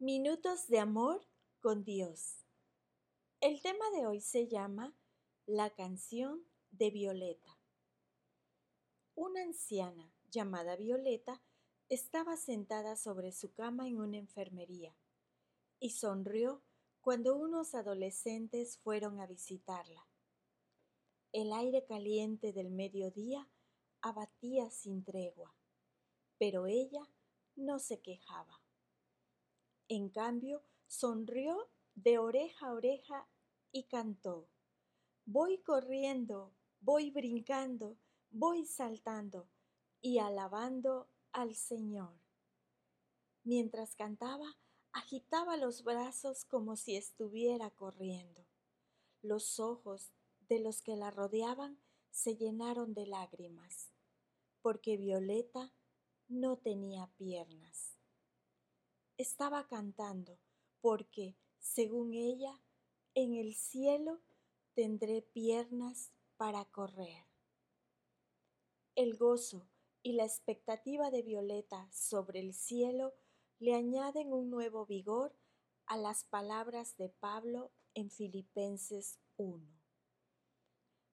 Minutos de amor con Dios. El tema de hoy se llama La canción de Violeta. Una anciana llamada Violeta estaba sentada sobre su cama en una enfermería y sonrió cuando unos adolescentes fueron a visitarla. El aire caliente del mediodía abatía sin tregua, pero ella no se quejaba. En cambio, sonrió de oreja a oreja y cantó. Voy corriendo, voy brincando, voy saltando y alabando al Señor. Mientras cantaba, agitaba los brazos como si estuviera corriendo. Los ojos de los que la rodeaban se llenaron de lágrimas, porque Violeta no tenía piernas estaba cantando, porque, según ella, en el cielo tendré piernas para correr. El gozo y la expectativa de Violeta sobre el cielo le añaden un nuevo vigor a las palabras de Pablo en Filipenses 1.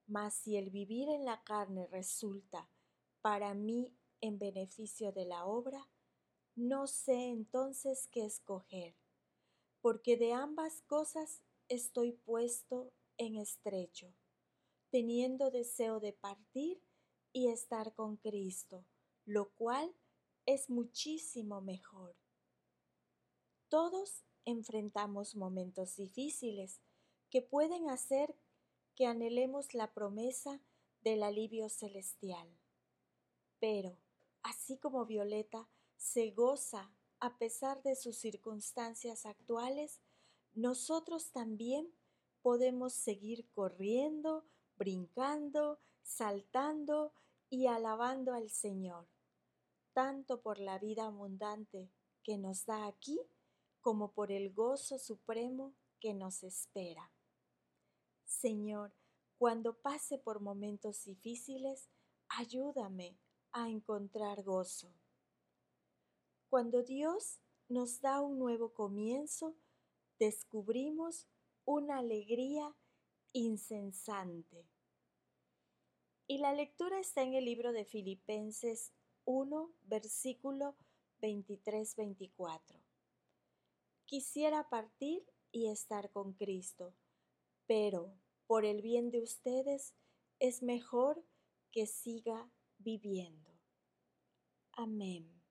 Mas si el vivir en la carne resulta para mí en beneficio de la obra, no sé entonces qué escoger, porque de ambas cosas estoy puesto en estrecho, teniendo deseo de partir y estar con Cristo, lo cual es muchísimo mejor. Todos enfrentamos momentos difíciles que pueden hacer que anhelemos la promesa del alivio celestial. Pero, así como Violeta se goza a pesar de sus circunstancias actuales, nosotros también podemos seguir corriendo, brincando, saltando y alabando al Señor, tanto por la vida abundante que nos da aquí como por el gozo supremo que nos espera. Señor, cuando pase por momentos difíciles, ayúdame a encontrar gozo. Cuando Dios nos da un nuevo comienzo, descubrimos una alegría insensante. Y la lectura está en el libro de Filipenses 1, versículo 23-24. Quisiera partir y estar con Cristo, pero por el bien de ustedes es mejor que siga viviendo. Amén.